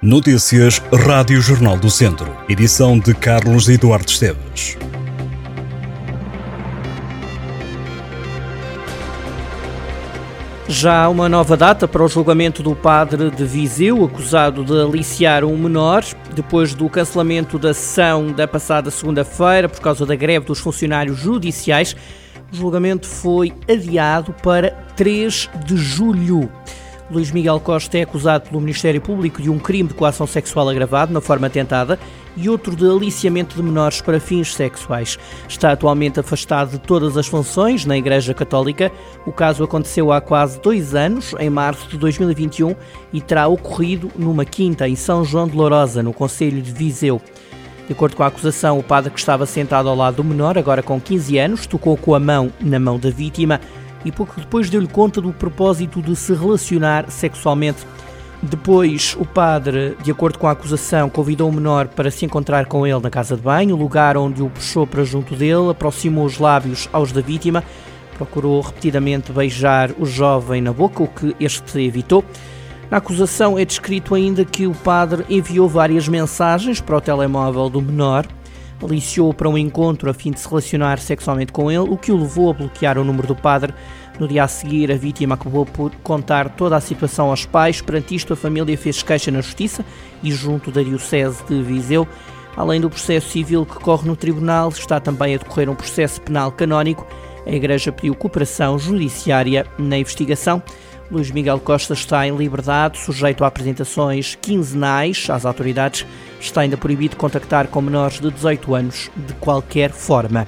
Notícias Rádio Jornal do Centro. Edição de Carlos Eduardo Esteves. Já há uma nova data para o julgamento do padre de Viseu, acusado de aliciar um menor, depois do cancelamento da sessão da passada segunda-feira por causa da greve dos funcionários judiciais. O julgamento foi adiado para 3 de julho. Luís Miguel Costa é acusado pelo Ministério Público de um crime de coação sexual agravado na forma tentada e outro de aliciamento de menores para fins sexuais. Está atualmente afastado de todas as funções na Igreja Católica. O caso aconteceu há quase dois anos, em março de 2021, e terá ocorrido numa quinta em São João de Lourosa, no Conselho de Viseu. De acordo com a acusação, o padre que estava sentado ao lado do menor, agora com 15 anos, tocou com a mão na mão da vítima e pouco depois deu-lhe conta do propósito de se relacionar sexualmente. Depois, o padre, de acordo com a acusação, convidou o menor para se encontrar com ele na casa de banho, lugar onde o puxou para junto dele, aproximou os lábios aos da vítima, procurou repetidamente beijar o jovem na boca, o que este evitou. Na acusação é descrito ainda que o padre enviou várias mensagens para o telemóvel do menor, aliciou para um encontro a fim de se relacionar sexualmente com ele, o que o levou a bloquear o número do padre. No dia a seguir, a vítima acabou por contar toda a situação aos pais. Perante isto, a família fez queixa na Justiça e junto da Diocese de Viseu. Além do processo civil que corre no tribunal, está também a decorrer um processo penal canónico. A Igreja pediu cooperação judiciária na investigação. Luís Miguel Costa está em liberdade, sujeito a apresentações quinzenais às autoridades. Está ainda proibido contactar com menores de 18 anos de qualquer forma.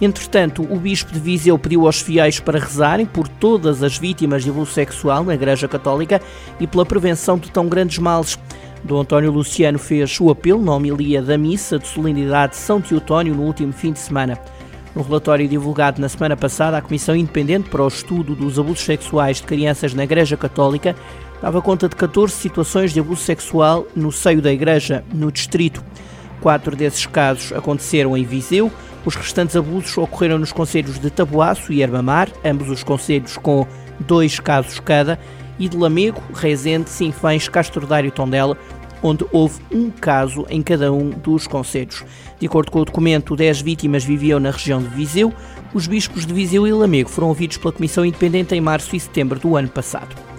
Entretanto, o Bispo de Viseu pediu aos fiéis para rezarem por todas as vítimas de abuso sexual na Igreja Católica e pela prevenção de tão grandes males. Dom António Luciano fez o apelo na homilia da missa de solenidade de São Teotónio no último fim de semana. No relatório divulgado na semana passada, a Comissão Independente para o Estudo dos Abusos Sexuais de Crianças na Igreja Católica dava conta de 14 situações de abuso sexual no seio da Igreja, no distrito. Quatro desses casos aconteceram em Viseu, os restantes abusos ocorreram nos conselhos de Taboaço e Herbamar, ambos os conselhos com dois casos cada, e de Lamego, Rezende, Sinfãs, Castro Dário e Tondela, onde houve um caso em cada um dos conselhos. De acordo com o documento, 10 vítimas viviam na região de Viseu. Os bispos de Viseu e Lamego foram ouvidos pela Comissão Independente em março e setembro do ano passado.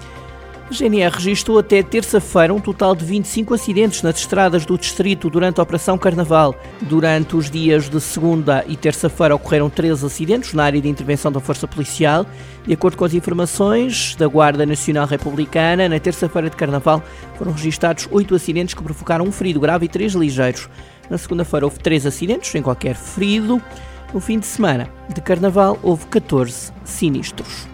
A GNR registrou até terça-feira um total de 25 acidentes nas estradas do distrito durante a Operação Carnaval. Durante os dias de segunda e terça-feira ocorreram 13 acidentes na área de intervenção da Força Policial. De acordo com as informações da Guarda Nacional Republicana, na terça-feira de Carnaval foram registrados 8 acidentes que provocaram um ferido grave e 3 ligeiros. Na segunda-feira houve 3 acidentes, sem qualquer ferido. No fim de semana de Carnaval houve 14 sinistros.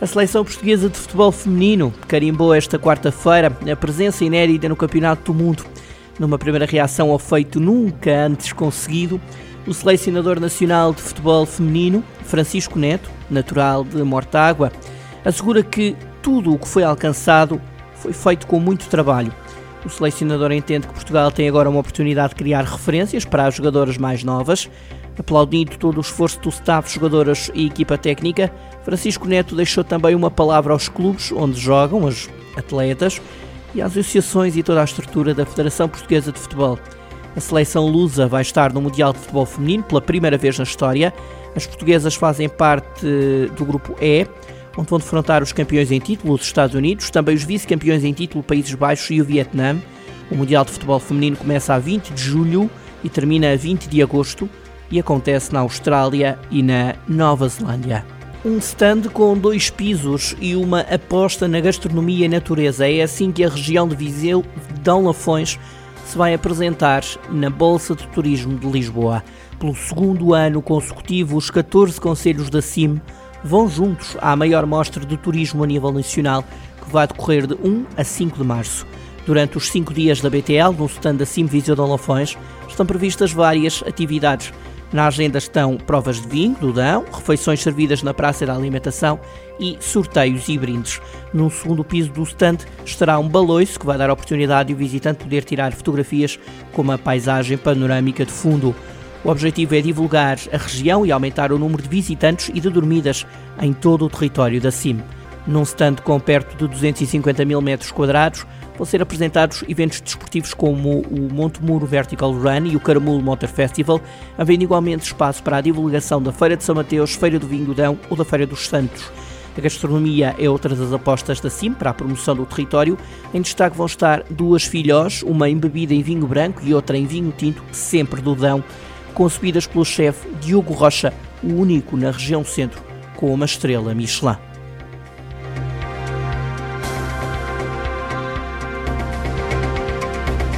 A seleção portuguesa de futebol feminino carimbou esta quarta-feira a presença inédita no Campeonato do Mundo. Numa primeira reação ao feito nunca antes conseguido, o selecionador nacional de futebol feminino, Francisco Neto, natural de Mortágua, assegura que tudo o que foi alcançado foi feito com muito trabalho. O selecionador entende que Portugal tem agora uma oportunidade de criar referências para as jogadoras mais novas, Aplaudindo todo o esforço do staff, jogadoras e equipa técnica, Francisco Neto deixou também uma palavra aos clubes onde jogam as atletas e às associações e toda a estrutura da Federação Portuguesa de Futebol. A seleção lusa vai estar no Mundial de Futebol Feminino pela primeira vez na história. As portuguesas fazem parte do grupo E, onde vão defrontar os campeões em título, os Estados Unidos, também os vice-campeões em título, Países Baixos e o Vietnã. O Mundial de Futebol Feminino começa a 20 de julho e termina a 20 de agosto e acontece na Austrália e na Nova Zelândia. Um stand com dois pisos e uma aposta na gastronomia e natureza. É assim que a região de Viseu, de Dão Lafões, se vai apresentar na Bolsa de Turismo de Lisboa. Pelo segundo ano consecutivo, os 14 conselhos da CIM vão juntos à maior mostra de turismo a nível nacional, que vai decorrer de 1 a 5 de março. Durante os cinco dias da BTL, no stand da CIM Viseu de Lafões, estão previstas várias atividades na agenda estão provas de vinho do Dão, refeições servidas na Praça da Alimentação e sorteios e brindes. No segundo piso do stand estará um baloiço que vai dar a oportunidade de o visitante poder tirar fotografias com uma paisagem panorâmica de fundo. O objetivo é divulgar a região e aumentar o número de visitantes e de dormidas em todo o território da CIM. Num stand com perto de 250 mil metros quadrados, vão ser apresentados eventos desportivos como o Monte Muro Vertical Run e o Caramulo Motor Festival, havendo igualmente espaço para a divulgação da Feira de São Mateus, Feira do Vinho Dão ou da Feira dos Santos. A gastronomia é outra das apostas da CIM para a promoção do território. Em destaque vão estar duas filhós, uma embebida em vinho branco e outra em vinho tinto, sempre do Dão, concebidas pelo chefe Diogo Rocha, o único na região centro com uma estrela Michelin.